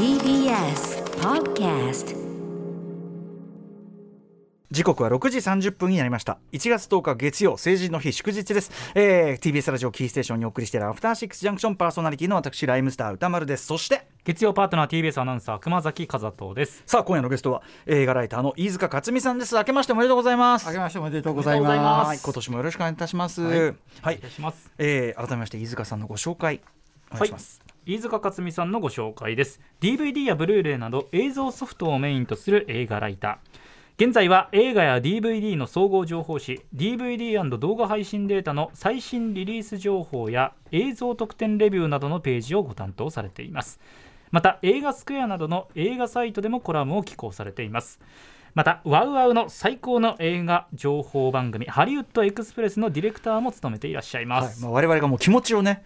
TBS Podcast 時刻は6時30分になりました。1月10日月曜成人の日祝日です、えー、TBS ラジオキーステーションにお送りしているアフターシックスジャンクションパーソナリティの私ライムスター歌丸です。そして月曜パートナー TBS アナウンサー熊崎和人です。さあ今夜のゲストは映画ライターの飯塚克美さんです。明けましておめでとうございます。あけましておめでとうございま。ます今年もよろしくお願いいたします。はいはい、お願いします。えー改めまして飯塚さんのご紹介お願いします、飯塚克美さんのご紹介です。DVD やブルーレイなど映像ソフトをメインとする映画ライター。現在は映画や DVD の総合情報誌 DVD& 動画配信データの最新リリース情報や映像特典レビューなどのページをご担当されています。また映画スクエアなどの映画サイトでもコラムを寄稿されています。またワウワウの最高の映画情報番組ハリウッドエクスプレスのディレクターも務めていらっしゃいます、はい。まあ、我々がもう気持ちをね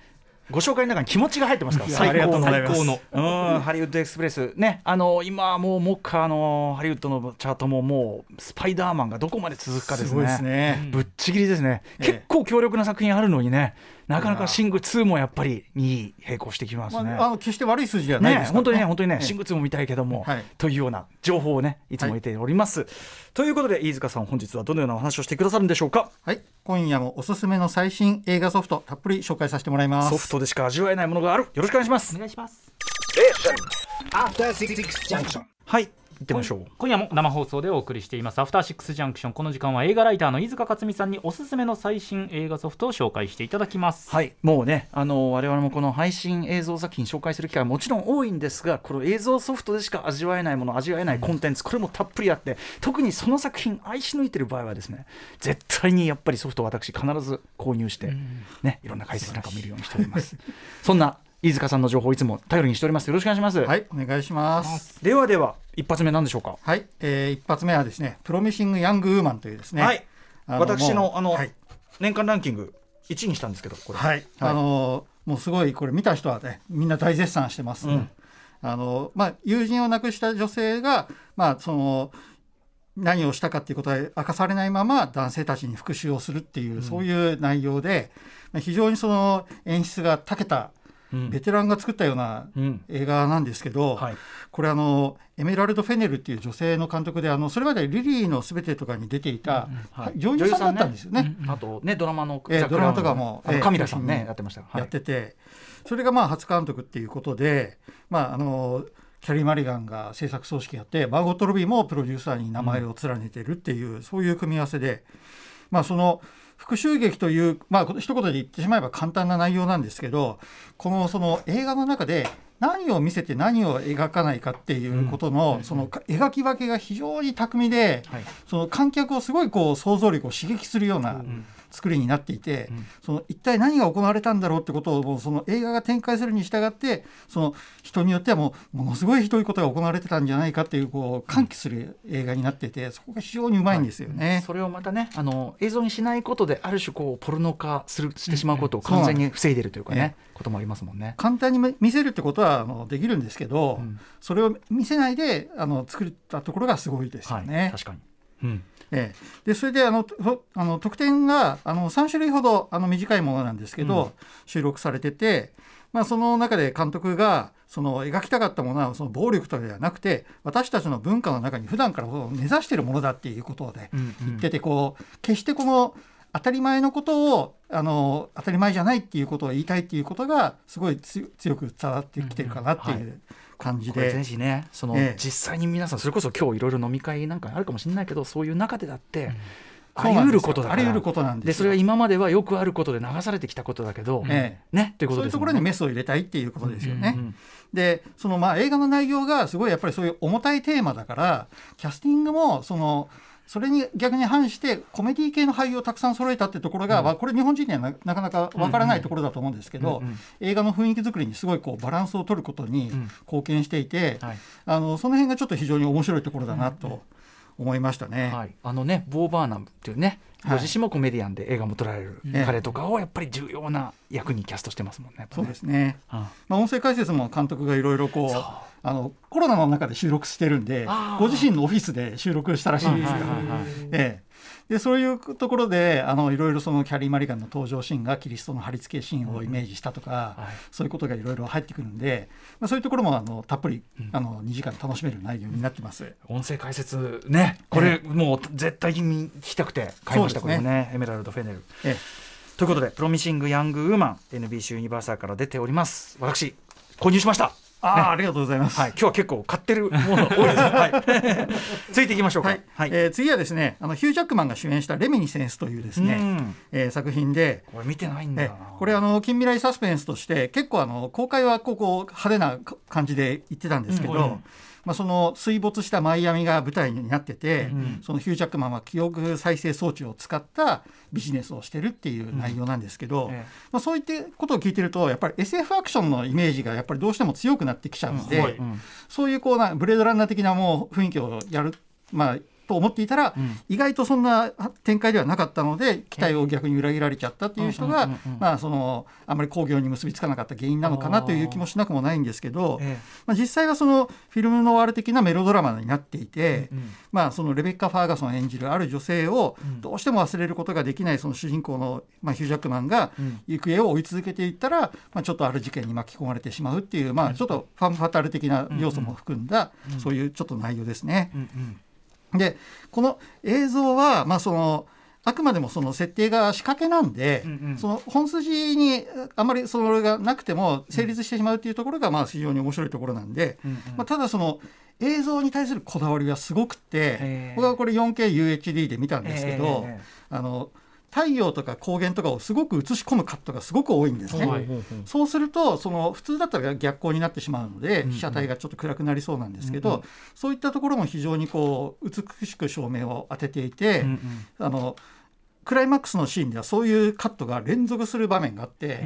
ご紹介の中に気持ちが入ってますから。最高の。うんハリウッドエクスプレス。ね。あの今はもう目下あのハリウッドのチャートももうスパイダーマンがどこまで続くかですね。すごいですね。ぶっちぎりですね、ええ。結構強力な作品あるのにねなかなかシング2もやっぱり2位並行してきますね。まあ、あの決して悪い数字ではないですからね本当にね、本当にね、ええシング2も見たいけども、はいというような情報をね、いつも得ております。ということで、飯塚さん、本日はどのようなお話をしてくださるんでしょうか？はい、今夜もおすすめの最新映画ソフトたっぷり紹介させてもらいます。ソフトでしか味わえないものがある。よろしくお願いしますお。願いします After Six Junction. はい、行ってみましょう。今夜も生放送でお送りしています。アフターシックスジャンクション。この時間は映画ライターの飯塚克美さんにおすすめの最新映画ソフトを紹介していただきます。はい、もうね、あの我々もこの配信映像作品紹介する機会はもちろん多いんですが、この映像ソフトでしか味わえないもの、味わえないコンテンツ、これもたっぷりあって、特にその作品、愛し抜いてる場合はですね、絶対にやっぱりソフトを私、必ず購入して、ね、いろんな解説なんかを見るようにしております。そんな飯塚さんの情報をいつも頼りにしております。よろしくお願いします。はい、お願いします。ではでは、一発目なんでしょうか？はい、えー一発目はですね、プロミシング・ヤング・ウーマンというですね、はい、あ私のあの、はい、年間ランキング1位にしたんですけど、これ。はい、あのーもうすごいこれ見た人はね、みんな大絶賛してます。うんあのまあ友人を亡くした女性がまあその何をしたかっていうことは明かされないまま男性たちに復讐をするっていう、そういう内容でまあ非常にその演出が長けたうんベテランが作ったようなうん。映画なんですけど、はい。これあのエメラルド・フェネルっていう女性の監督であのそれまで「リリーのすべて」とかに出ていた、はい。女優さんだったんですよね。あとねドラマのえードラマとかもえーカミラさんねうんやってました。はい。やってて、それがまあ初監督っていうことで、まあ、あのキャリー・マリガンが制作総指揮やってバーゴット・ロビーもプロデューサーに名前を連ねてるっていう、そういう組み合わせで、まあ、その復讐劇という、まあ、一言で言ってしまえば簡単な内容なんですけどこのその映画の中で何を見せて何を描かないかっていうことの、その描き分けが非常に巧みで、はい。その観客をすごいこう想像力を刺激するような作りになっていて、その一体何が行われたんだろうってことをその映画が展開するに従ってその人によってはもうものすごいひどいことが行われてたんじゃないかっていうこう喚起する映画になっててそこが非常にうまいんですよね。それをまたねあの映像にしないことである種こうポルノ化するしてしまうことをうんうん完全に防いでるというかね、ねこともありますもんね。簡単に見せるってことはあのできるんですけど、んそれを見せないであの作ったところがすごいですよはい、ね。確かに。うん。ええ、でそれであのとあの特典があの3種類ほどあの短いものなんですけど、収録されてて、まあ、その中で監督がその描きたかったものはその暴力とかではなくて私たちの文化の中に普段から根ざしているものだっていうことでうんうん。言っててこう決してこの当たり前のことをあの当たり前じゃないっていうことを言いたいっていうことがすごいつ強く伝わってきてるかなっていう感じで。ぜひねその、ええ。実際に皆さんそれこそ今日いろいろ飲み会なんかあるかもしれないけどそういう中でだって、うなんですよ。ることだから。あり得ることなんですよ。でそれが今まではよくあることで流されてきたことだけど、ええ。ねということね。そういうところにメスを入れたいっていうことですよね。うんうん。でそのまあ映画の内容がすごいやっぱりそういう重たいテーマだからキャスティングもそのそれに逆に反してコメディ系の俳優をたくさん揃えたってところが、まあこれ日本人にはななかなかわからないところだと思うんですけど、うんうん映画の雰囲気作りにすごいこうバランスを取ることにん。貢献していて、はい。あのその辺がちょっと非常に面白いところだなと思いましたね。はい、あのねボー・バーナムっていうね、はい。ご自身もコメディアンで映画も撮られるええ彼とかをやっぱり重要な役にキャストしてますもんね。やっぱそうねですね。あまあ、音声解説も監督がいろいろこうあのコロナの中で収録してるんでご自身のオフィスで収録したらしいですよ。でそういうところであのいろいろそのキャリー・マリガンの登場シーンがキリストの貼り付けシーンをイメージしたとか、はい。そういうことがいろいろ入ってくるんで、まあ、そういうところもあのたっぷり、あの2時間楽しめる内容になってます。音声解説ねこれもう絶対に聞きたくて買いました、これもね。エメラルド・フェネル。えということでプロミシング・ヤング・ウーマン NBC ユニバーサルから出ております。私購入しましたああ、ありがとうございます。はい。今日は結構買ってるもの多いです、はい、ついていきましょうか。はい。えー次はですねあのヒュー・ジャックマンが主演した「レミニセンス」というですね、うん。えー作品で、これ見てないんだこれあの近未来サスペンスとして結構あの公開はこうこう派手な感じで言ってたんですけど、うん。うんまあ、その水没したマイアミが舞台になってて、うん。そのヒュー・ジャックマンは記憶再生装置を使ったビジネスをしてるっていう内容なんですけど、えまあ、そういったことを聞いてるとやっぱり SF アクションのイメージがやっぱりどうしても強くなってきちゃうので、うん。はい。うんそういうこうなブレードランナー的なもう雰囲気をやる、まあ、と思っていたら、うん。意外とそんな展開ではなかったので期待を逆に裏切られちゃったっていう人がまあそのあまり興行に結びつかなかった原因なのかなという気もしなくもないんですけど、えまあ、実際はそのフィルムノワール的なメロドラマになっていて、えうん。まあ、そのレベッカ・ファーガソン演じるある女性をうん。どうしても忘れることができないその主人公の、まあ、ヒュー・ジャックマンがうん。行方を追い続けていったら、まあ、ちょっとある事件に巻き込まれてしまうっていう、まあ、ちょっとファンファタル的な要素も含んだ、そういうちょっと内容ですね。うんうんでこの映像は、まあ、そのあくまでもその設定が仕掛けなんで、うんうん。その本筋にあまりそれがなくても成立してしまうっていうところがまあ非常に面白いところなんで、うんうん。まあ、ただその映像に対するこだわりはすごくて僕はこれ 4KUHD で見たんですけど、ええ。あの太陽とか光源とかをすごく映し込むカットがすごく多いんですね。はい。そうするとその普通だったら逆光になってしまうので被写体がちょっと暗くなりそうなんですけど、うんうん。そういったところも非常にこう美しく照明を当てていて、うんうん。あのクライマックスのシーンではそういうカットが連続する場面があって、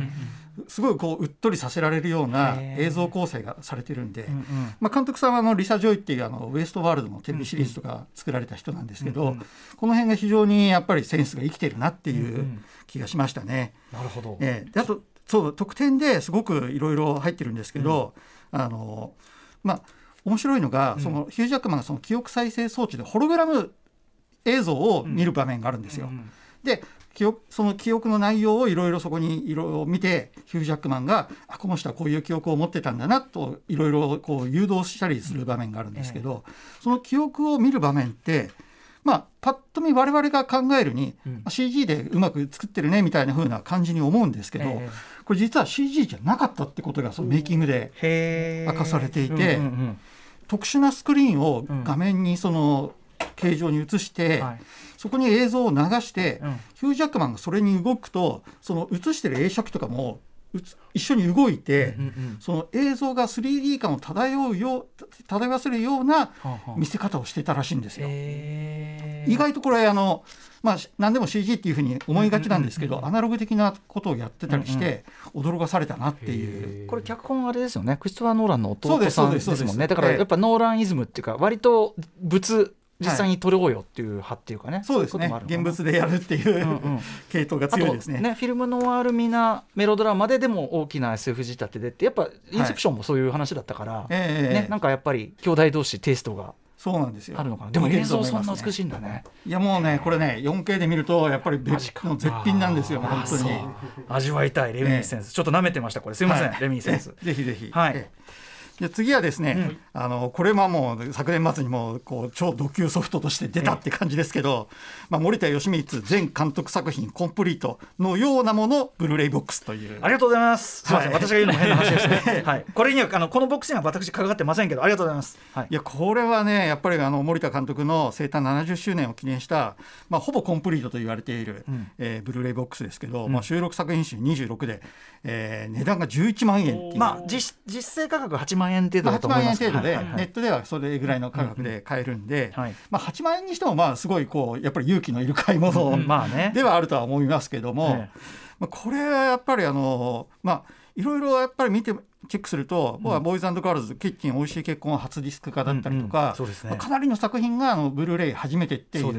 すごいこううっとりさせられるような映像構成がされてるんで。うんうん。まあ、監督さんはあのリサ・ジョイっていうあのウエストワールドのテレビシリーズとか作られた人なんですけど、うんうん。この辺が非常にやっぱりセンスが生きてるなってうんういうん。気がしましたね。なるほど。ええ。であとそう特典ですごくいろいろ入ってるんですけど、あのまあ面白いのが、うん。そのヒュージャックマンがその記憶再生装置でホログラム映像を見る場面があるんですよ。うんで記憶その記憶の内容をいろいろそこにいろいろ見てヒュージャックマンがあこの人はこういう記憶を持ってたんだなといろいろこう誘導したりする場面があるんですけど、その記憶を見る場面ってまあパッと見我々が考えるに、うん。あ CG でうまく作ってるねみたいな風な感じに思うんですけど、ええ。これ実は CG じゃなかったってことがそのメイキングで明かされていてうんうん特殊なスクリーンを画面にその形状に映して、うんはいそこに映像を流して、うん。ヒュージャックマンがそれに動くとその映してる映写機とかも一緒に動いて、うんうんその映像が 3D 感を漂うよう漂わせるようなはあはあ。見せ方をしてたらしいんですよ。へー意外とこれあの、まあ、し何でも CG っていうふうに思いがちなんですけど、うんうんアナログ的なことをやってたりして、驚かされたなっていう。これ脚本あれですよね。クリストファー・ノーランの弟さんでそうですそうです。すもんねだからええやっぱノーランイズムっていうか割と物実際に撮ろうよっていう派っていうかね、そうですね。現物でやるっていう、うんうん。系統が強いですね。ねフィルムノワールミなメロドラマででも大きな SF 仕立てでってやっぱインセプションもそういう話だったから、ええね、なんかやっぱり兄弟同士テイストがそうなんですよ。あるのかな。でも映像そんな美しい。いんだね。いやもうねこれね 4K で見るとやっぱり別の絶品なんですよ本当に。味わいたい。レミニセンス、ちょっと舐めてましたこれ。すいません、はい。レミニセンス。え ぜひぜひ。はい。ええで次はですね、あのこれはもう昨年末にもこう超ド級ソフトとして出たって感じですけど、まあ、森田義満前監督作品コンプリートのようなものブルーレイボックスというありがとうございます。すみません、はい私が言うのも変な話ですね。はい、これにはあのこのボックスには私関わってませんけど、ありがとうございます。はいい。やこれはねやっぱりあの森田監督の生誕70周年を記念した、まあ、ほぼコンプリートと言われている、うんえーブルーレイボックスですけど、まあ、収録作品数26で、えー値段が11万円。まあ実実勢価格8万円程度8万だと思います。円程度で、ネットではそれぐらいの価格で買えるんで、はい。まあ、8万円にしてもまあすごいこうやっぱり勇気のいる買い物うんまあね。ではあるとは思いますけども、えまあ、これはやっぱりあのまあいろいろやっぱり見てチェックすると、僕はボーイズガールズキッチン美味しい結婚初ディスク化だったりとかかなりの作品があのブルーレイ初めてっていそう。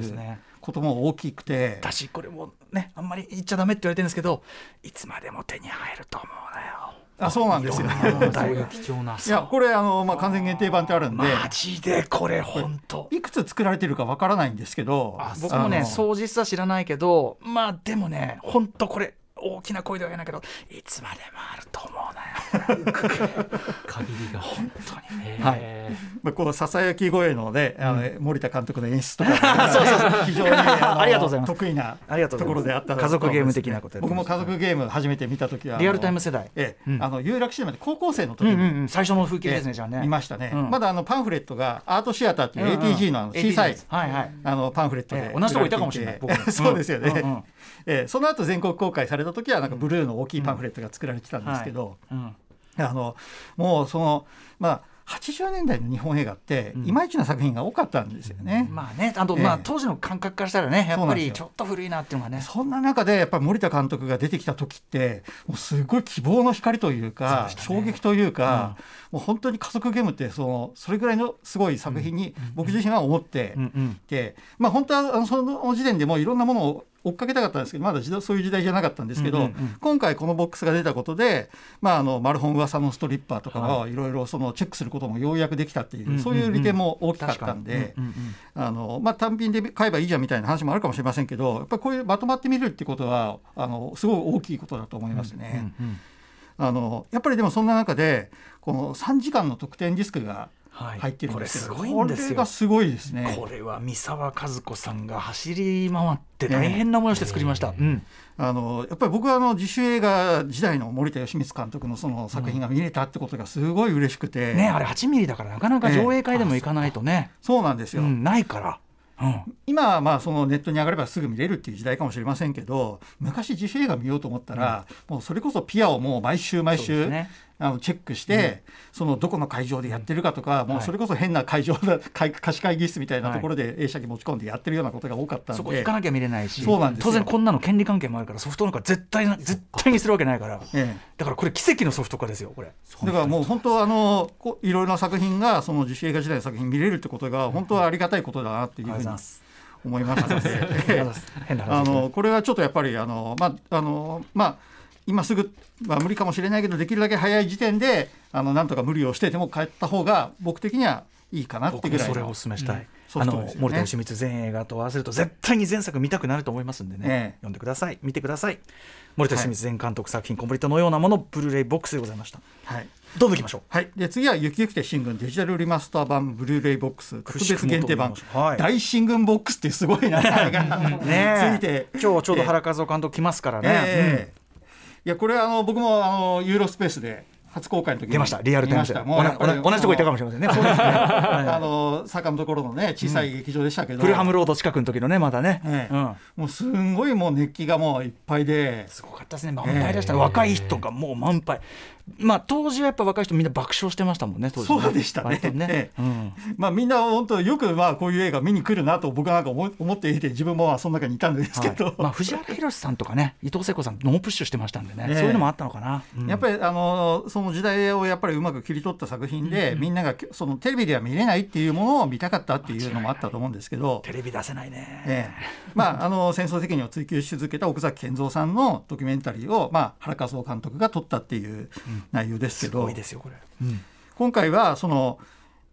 ことも大きくて、私これもねあんまり言っちゃダメって言われてるんですけど、いつまでも手に入ると思うなよ。あそうなんですよ。そういう貴重な。いやこれあの、まあ、完全限定版ってあるんで。マジでこれ本当いくつ作られてるかわからないんですけど。あ僕もねあの。総実は知らないけどまあでもね本当これ大きな声では言えないけどいつまでもあると思うなよ。限りが。本当にへまあ、このささやき声のね、あの森田監督の演出とか、非常にあのありがとうございます。得意なありがとうとございますころであった家族ゲーム的なこと僕も家族ゲーム初めて見た時はリアルタイム世代。ええうん。あの有楽シネマで高校生の時に、うんうんうん。最初の風景ですねじゃあね。見ましたね、うん。まだあのパンフレットがアートシアターっていううんうん ATG のあの小さい、はいはい。あのパンフレットでええ同じとこいたかもしれない そうですよね、うんうん。ええその後全国公開された時はなんかブルーの大きいパンフレットが作られてたんですけど、うん。あのもうそのまあ80年代の日本映画ってうん。いまいちな作品が多かったんですよね。まあねあとええ。まあ当時の感覚からしたらねやっぱりちょっと古いなっていうのがね。そんな中でやっぱり森田監督が出てきた時ってもうすごい希望の光というかね。衝撃というか、もう本当に家族ゲームってそのそれぐらいのすごい作品に僕自身は思ってうん。うん。て、まあ本当はその時点でもういろんなものを追っかけたかったんですけどまだ時代そういう時代じゃなかったんですけど、うんうんうん。今回このボックスが出たことで、まあ、あのマルホン噂のストリッパーとかをい。ろいろそのチェックすることもようやくできたっていう、うんうんうん。そういう利点も大きかったんで。うんうんあのまあ、単品で買えばいいじゃんみたいな話もあるかもしれませんけどやっぱりこういうまとまってみるってことはあのすごい大きいことだと思いますね。うんうんあのやっぱりでもそんな中でこの3時間の特典ディスクがはい入ってるんですけど、これすごいんですよ。これがすごいですね。これは三沢和子さんが走り回って大変な思いをして作りました。うん。あのやっぱり僕はあの自主映画時代の森田義満監督のその作品が見れたってことがすごい嬉しくて、ねあれ8ミリだからなかなか上映会でも行かないとね、そうなんですよ。うん、ないから。うん。今はまあそのネットに上がればすぐ見れるっていう時代かもしれませんけど昔自主映画見ようと思ったら、もうそれこそピアをもう毎週毎週、ねあのチェックして、そのどこの会場でやってるかとか、もうそれこそ変な会場だ 会貸し会議室みたいなところで映写機持ち込んでやってるようなことが多かったんで、そこ行かなきゃ見れないしそうなんですよ。当然こんなの権利関係もあるからソフトなんか絶対な 絶対にするわけないから。えだからこれ奇跡のソフト化ですよこれ。えだからもう本当あのこいろいろな作品がその自主映画時代の作品見れるってことが本当はありがたいことだなっていうふうに思いましたの で。あのこれはちょっとやっぱりあの、まああのまあ、今すぐは無理かもしれないけどできるだけ早い時点であのなんとか無理をしてでも帰った方が僕的にはいいかなって僕もそれをお勧めしたい、ソあの森田義満全映画と合わせると絶対に前作見たくなると思いますんでね、ええ。読んでください。見てください。森田義満全監督作品、コンプリートのようなものブルーレイボックスでございました。はい。どんどんいきましょう。はい、で次は「ゆきゆきて新軍デジタルリマスター版ブルーレイボックス特別限定版。はい。大新軍ボックス」ってすごい名前が ね ついて。今日ちょうど原和夫監督来ますからね、ええいやこれあの僕もあのユーロスペースで初公開の時に出ました。リアルタイムで。同じとこ行ったかもしれませんね。あの坂のところのね小さい劇場でしたけど、フルハムロード近くの時のねまだね、ええ。うん、もうすんごいもう熱気がもういっぱいで、すごかったですね。満杯でしたね、若い人がもう満杯まあ当時はやっぱ若い人みんな爆笑してましたもんね当時ね。そうでしたね。ね。ええ。うん。まあ、みんな本当よくまあこういう映画見に来るなと僕はなんか思い思っていて自分もまあその中にいたんですけど、はい。まあ、藤原宏さんとかね伊藤聖子さんノープッシュしてましたんでね、ええ。そういうのもあったのかな、うん。やっぱりあのその時代をやっぱりうまく切り取った作品で、みんながそのテレビでは見れないっていうものを見たかったっていうのもあったと思うんですけど。テレビ出せないね、ええ。まあ、あの戦争責任を追及し続けた奥崎健三さんのドキュメンタリーを、まあ、原和夫監督が撮ったっていう内容ですけすど、ごいですよこれ、うん。今回はその、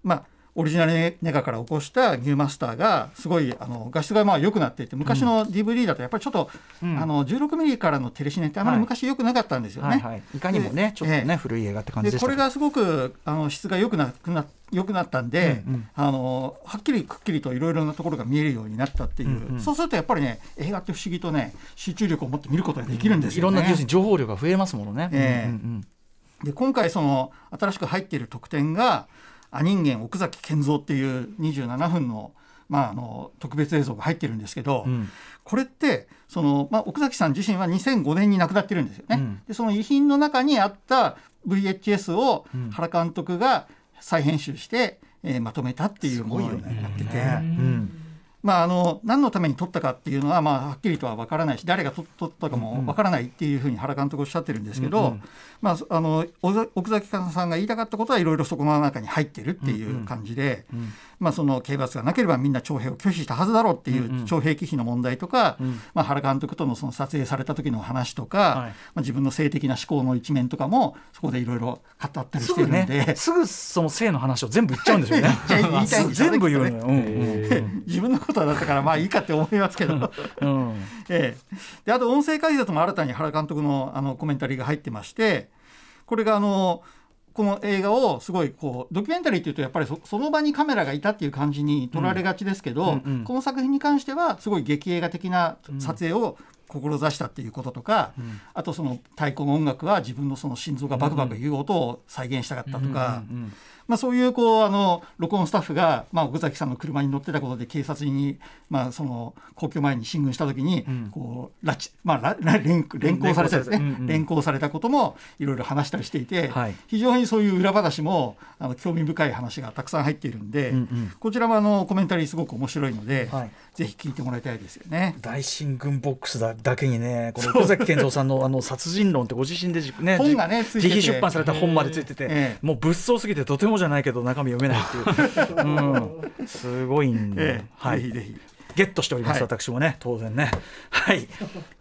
まあ、オリジナルネガから起こしたニューマスターがすごいあの画質がまあ良くなっていて昔の DVD だとやっぱりちょっと、うん。あの16ミリからのテレシネってあまり昔良くなかったんですよね。はいはい、い。かにもねちょっとね、ええ。古い映画って感じでこれがすごくあの質が良くなくな良くなったんで、うんうんあのはっきりくっきりといろいろなところが見えるようになったっていう、うんうん。そうするとやっぱりね映画って不思議とね集中力を持って見ることができるんですよね。いろんな情報量が増えますものね、ええ。うんうんで今回その新しく入っている特典が「ア人間奥崎健三」っていう27分の,、まあ、あの特別映像が入ってるんですけど、うん。これってその、まあ、奥崎さん自身は2005年に亡くなってるんですよね。うん。でその遺品の中にあった VHS をうん。原監督が再編集して、えーまとめたっていうものになってて、うんまあ、あの何のために撮ったかっていうのは、まあ、はっきりとは分からないし誰が撮撮ったかも分からないっていうふうに原監督おっしゃってるんですけど、うんうん。まあ、あの奥崎さんが言いたかったことはいろいろそこの中に入ってるっていう感じで、んまあ、その刑罰がなければみんな徴兵を拒否したはずだろうっていう徴兵忌避の問題とか、んまあ、原監督とのその撮影された時の話とか、はい。まあ、自分の性的な思考の一面とかもそこでいろいろ語ったりしてるんで。ねすぐその性の話を全部言っちゃうんでしょうね。全部言うのよ、うん。自分のことだったからまあいいかって思いますけど、うん。う んええ、であと音声解説も新たに原監督のあのコメンタリーが入ってましてこれがあのこの映画をすごいこうドキュメンタリーっていうとやっぱりそその場にカメラがいたっていう感じに撮られがちですけど、うんうんうん。この作品に関してはすごい劇映画的な撮影を志したっていうこととか、あとその太鼓の音楽は自分のその心臓がバクバクいう音を再現したかったとか。うんうんまあ、そういうこうあの録音スタッフが、まあ、奥崎さんの車に乗ってたことで警察に、まあ、その皇居前に進軍した時に、ん。こう拉致、まあ、連連行されたですね連行された。うんうん。連行されたこともいろいろ話したりしていて、はい。非常にそういう裏話もあの興味深い話がたくさん入っているんで、うんうん。こちらもあのコメンタリーすごく面白いので、はい。ぜひ聞いてもらいたいですよね。大進軍ボックスだだけにねこの奥崎健三さんのあの殺人論ってご自身で本がね自費出版された本までついてて、ええ。もう物騒すぎてとてもじゃないけど中身読めないっていう、うん、すごいんで、ええ。はい。ぜひぜひ。ゲットしております、はい。私もね。当然ね。はい。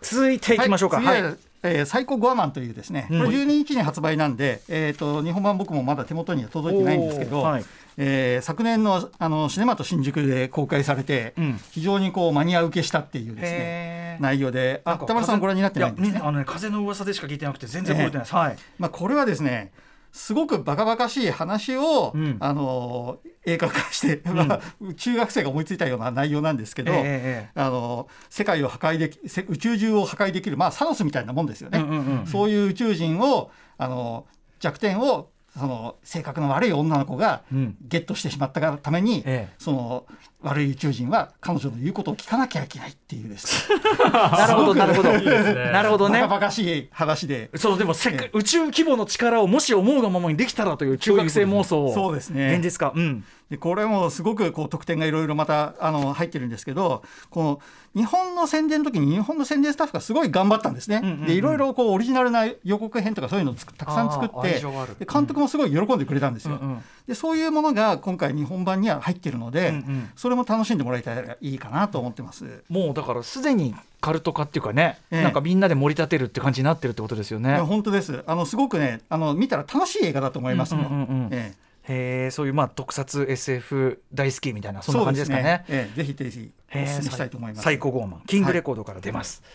続いていきましょうか。はい、えー、サイコゴアマンというですね、うん。これ12日に発売なんで、えー、と日本版僕もまだ手元には届いてないんですけど、はい。えー昨年のあのシネマと新宿で公開されて、うん。非常にこうマニア受けしたっていうですね内容で。あ田村さんご覧になってないんですね。あのね風の噂でしか聞いてなくて全然覚えてないです、はい。まあ、これはですねすごくバカバカしい話を、うん。あの映画化して、まあ中学生が思いついたような内容なんですけど、ええええあの世界を破壊できせ宇宙中を破壊できる、まあ、サノスみたいなもんですよね。うんうんうんそういう宇宙人をあの弱点をその性格の悪い女の子がうん。ゲットしてしまったがために、ええ。その悪い宇宙人は彼女の言うことを聞かなきゃいけないっていうですね。なるほどなるほど。いいですね。なるほどね。バカバカしい話で。そうでも世界宇宙規模の力をもし思うがままにできたらという中学生妄想を。そうですね。現実化。うん。でこれもすごくこう特典がいろいろまたあの入ってるんですけどこの日本の宣伝の時に日本の宣伝スタッフがすごい頑張ったんですね。うんうんうん。でいろいろこうオリジナルな予告編とかそういうのをつくたくさん作ってで監督もすごい喜んでくれたんですよ。うんうんでそういうものが今回日本版には入ってるので、うんうんそれも楽しんでもらえたらいいかなと思ってます。もうだからすでにカルト化っていうかね、ええなんかみんなで盛り立てるって感じになってるってことですよね。本当ですあのすごくねあの見たら楽しい映画だと思いますもん。うんうんうんうんええそういうまあ特撮 SF 大好きみたいなそんな感じですかね。ええぜひぜひおへえ勧めしたいと思います。最高ゴーマンキングレコードから出ます。で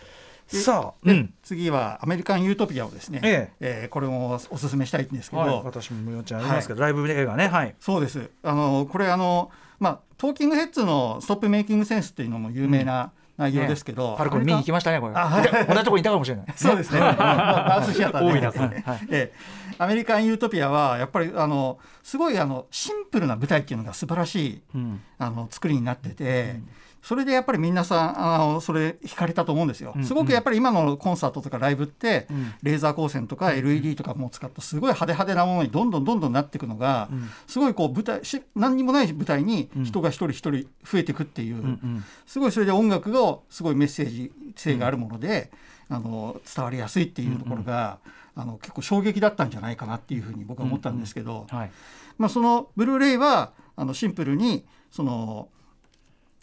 さあ、でうん。次はアメリカン・ユートピアをですね、ええ。ーこれもお勧めしたいんですけど、はい、私も無用ちゃんありますけど、ライブ映画ね。はい。そうです。あのこれあの、まあ、トーキングヘッズの「ストップメイキングセンス」っていうのも有名な内容ですけど、パルコに見に行きましたねこれ。あはい。同じとこにいたかもしれない。そうですね。バースシアターで。はい。ええ。アメリカン・ユートピアはやっぱりあのすごいあのシンプルな舞台っていうのが素晴らしいうん。あの作りになってて、それでやっぱり皆さんあのそれ惹かれたと思うんですよ。うんすごくやっぱり今のコンサートとかライブって、ん。レーザー光線とか LED とかも使ったすごい派手派手なものにどんどんどんどんなっていくのが、ん。すごいこう舞台し何にもない舞台に人が一人一人増えていくっていう、うんうん。すごいそれで音楽がすごいメッセージ性があるもので、あの伝わりやすいっていうところが、あの結構衝撃だったんじゃないかなっていうふうに僕は思ったんですけど、はい。まあ、そのブルーレイはあのシンプルにその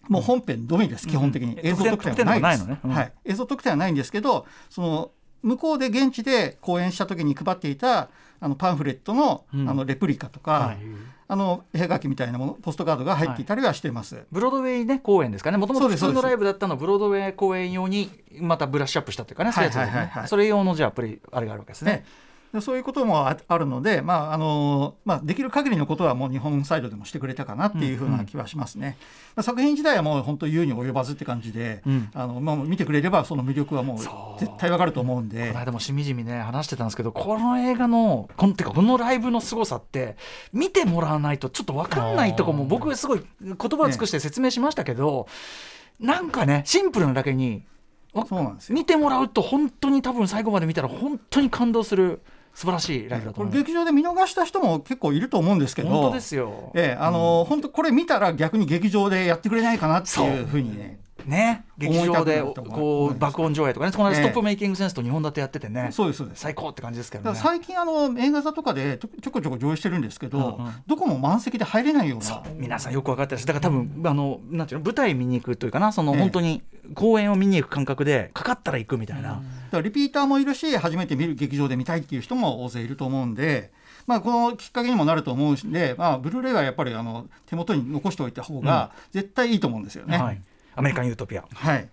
もう本編のみです、基本的に。うん映像特典はないです。はい、映像特典はないんですけどその向こうで現地で公演した時に配っていたあのパンフレットの,、うん。あのレプリカとか、はい。あの絵描きみたいなものポストカードが入っていたりはしてます。ブロードウェイね公演ですかね。もともと普通のライブだったのをブロードウェイ公演用にまたブラッシュアップしたというかね。はいそれ用のじゃあプレイあれがあるわけですね。ね。でそういうこともああるので、まああのまあ、できる限りのことはもう日本サイドでもしてくれたかなっていうふうな気はしますね。まあ、作品自体はもう本当言うに及ばずって感じで、うん。あのまあ、見てくれればその魅力はもう絶対わかると思うんで。この。間もしみじみね話してたんですけどこの映画のこのてかこのライブの凄さって見てもらわないとちょっと分かんないとこも僕すごい言葉を尽くして説明しましたけど、なんかねシンプルなだけにわそうなんですよ。見てもらうと本当に多分最後まで見たら本当に感動する素晴らしいライブだとこれ思う、劇場で見逃した人も結構いると思うんですけど本当ですよ、ええあの本当これ見たら逆に劇場でやってくれないかなっていうふうにねね劇場でこう爆音上映とかね。このストップメイキングセンスと2本立てやっててね、そうですそうです。最高って感じですけだどね最近あの映画座とかでちょこちょこ上映してるんですけど、うんうん。どこも満席で入れないような。皆さんよく分かってらっしだから多分あのなんていうの舞台見に行くというかなそのええ。本当に公演を見に行く感覚でかかったら行くみたいな、だからリピーターもいるし初めて見る劇場で見たいっていう人も大勢いると思うんで、まあ、このきっかけにもなると思うんで、まあ、ブルーレイはやっぱりあの手元に残しておいた方が絶対いいと思うんですよね。はい、アメリカン・ユートピア。はい。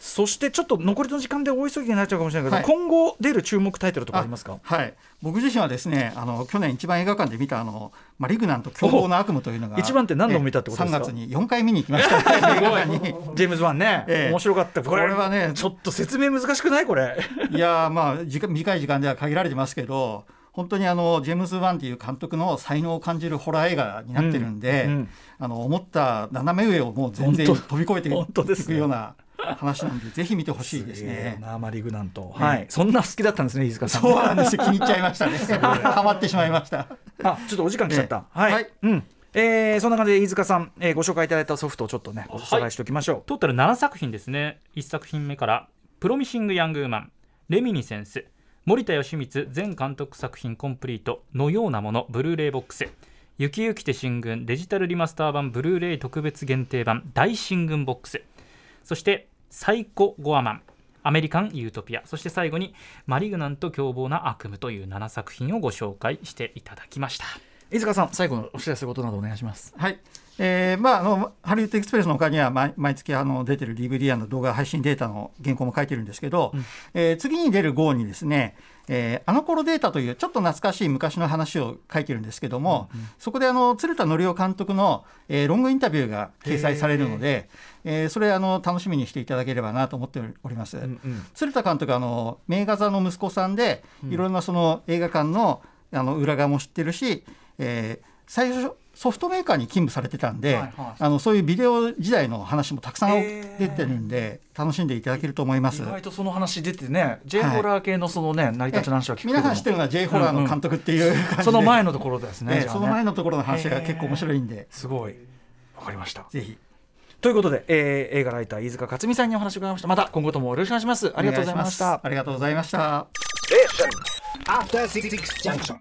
そしてちょっと残りの時間で大急ぎになっちゃうかもしれないけど、はい。今後出る注目タイトルとかありますか？はい、僕自身はですねあの去年一番映画館で見たあの「マリグナント凶暴な悪夢」というのが一番って何度も見たってことですか？3月に4回見に行きました、ね、映画館に。ジェームズ・ワンね、ええ。面白かった。これはねちょっと説明難しくない？これ。いやーまあ時間短い時間では限られてますけど本当にあのジェームズ・ワンっていう監督の才能を感じるホラー映画になってるんで、うんうん。あの思った斜め上をもう全然飛び越えてい本当ですね。くような話なんで ぜひ見てほしいですね。なマリグナント、ね。はい。そんな好きだったんですね飯塚さん。そうなんですよ気に入っちゃいましたね。ハマってしまいました。あちょっとお時間来ちゃった、ええ。はい、はい。うん。えーそんな感じで飯塚さん、えーご紹介いただいたソフトをちょっとねおさらいしておきましょう、トータル7作品ですね。1作品目から「プロミシング・ヤング・ウーマン」「レミニセンス」森田義満前監督作品コンプリートのようなものブルーレイボックス「ゆきゆきて進軍」デジタルリマスター版ブルーレイ特別限定版大進軍ボックス。そして「サイコ・ゴアマン」アメリカン・ユートピア。そして最後に「マリグナント凶暴な悪夢」という7作品をご紹介していただきました。飯塚さん最後のお知らせことなどお願いします。はい。えーまあ、あのハリウッドエクスプレスの他には毎毎月あの出てる DVD の動画配信データの原稿も書いてるんですけど、えー次に出る号にですね、えーあの頃データというちょっと懐かしい昔の話を書いてるんですけども、そこであの鶴田則夫監督の、えーロングインタビューが掲載されるので、えーそれあの楽しみにしていただければなと思っております。鶴田監督はあの名画座の息子さんで、いろんなその映画館のあの裏側も知ってるし、えー最初ソフトメーカーに勤務されてたんで、はいはい。あのそういうビデオ時代の話もたくさん出てるんで、楽しんでいただけると思います。意。外とその話出てね J ホラー系のそのね、成り立ちの話は聞く皆さん知ってるのは J ホラーの監督っていう感じで、その前のところですねね。その前のところの話が結構面白いんで、すごい。わかりました。ぜひ。ということで、えー映画ライター飯塚克美さんにお話を伺いました。また今後ともよろしくお願いします。ありがとうございました。ありがとうございました。Station. After Six Junction.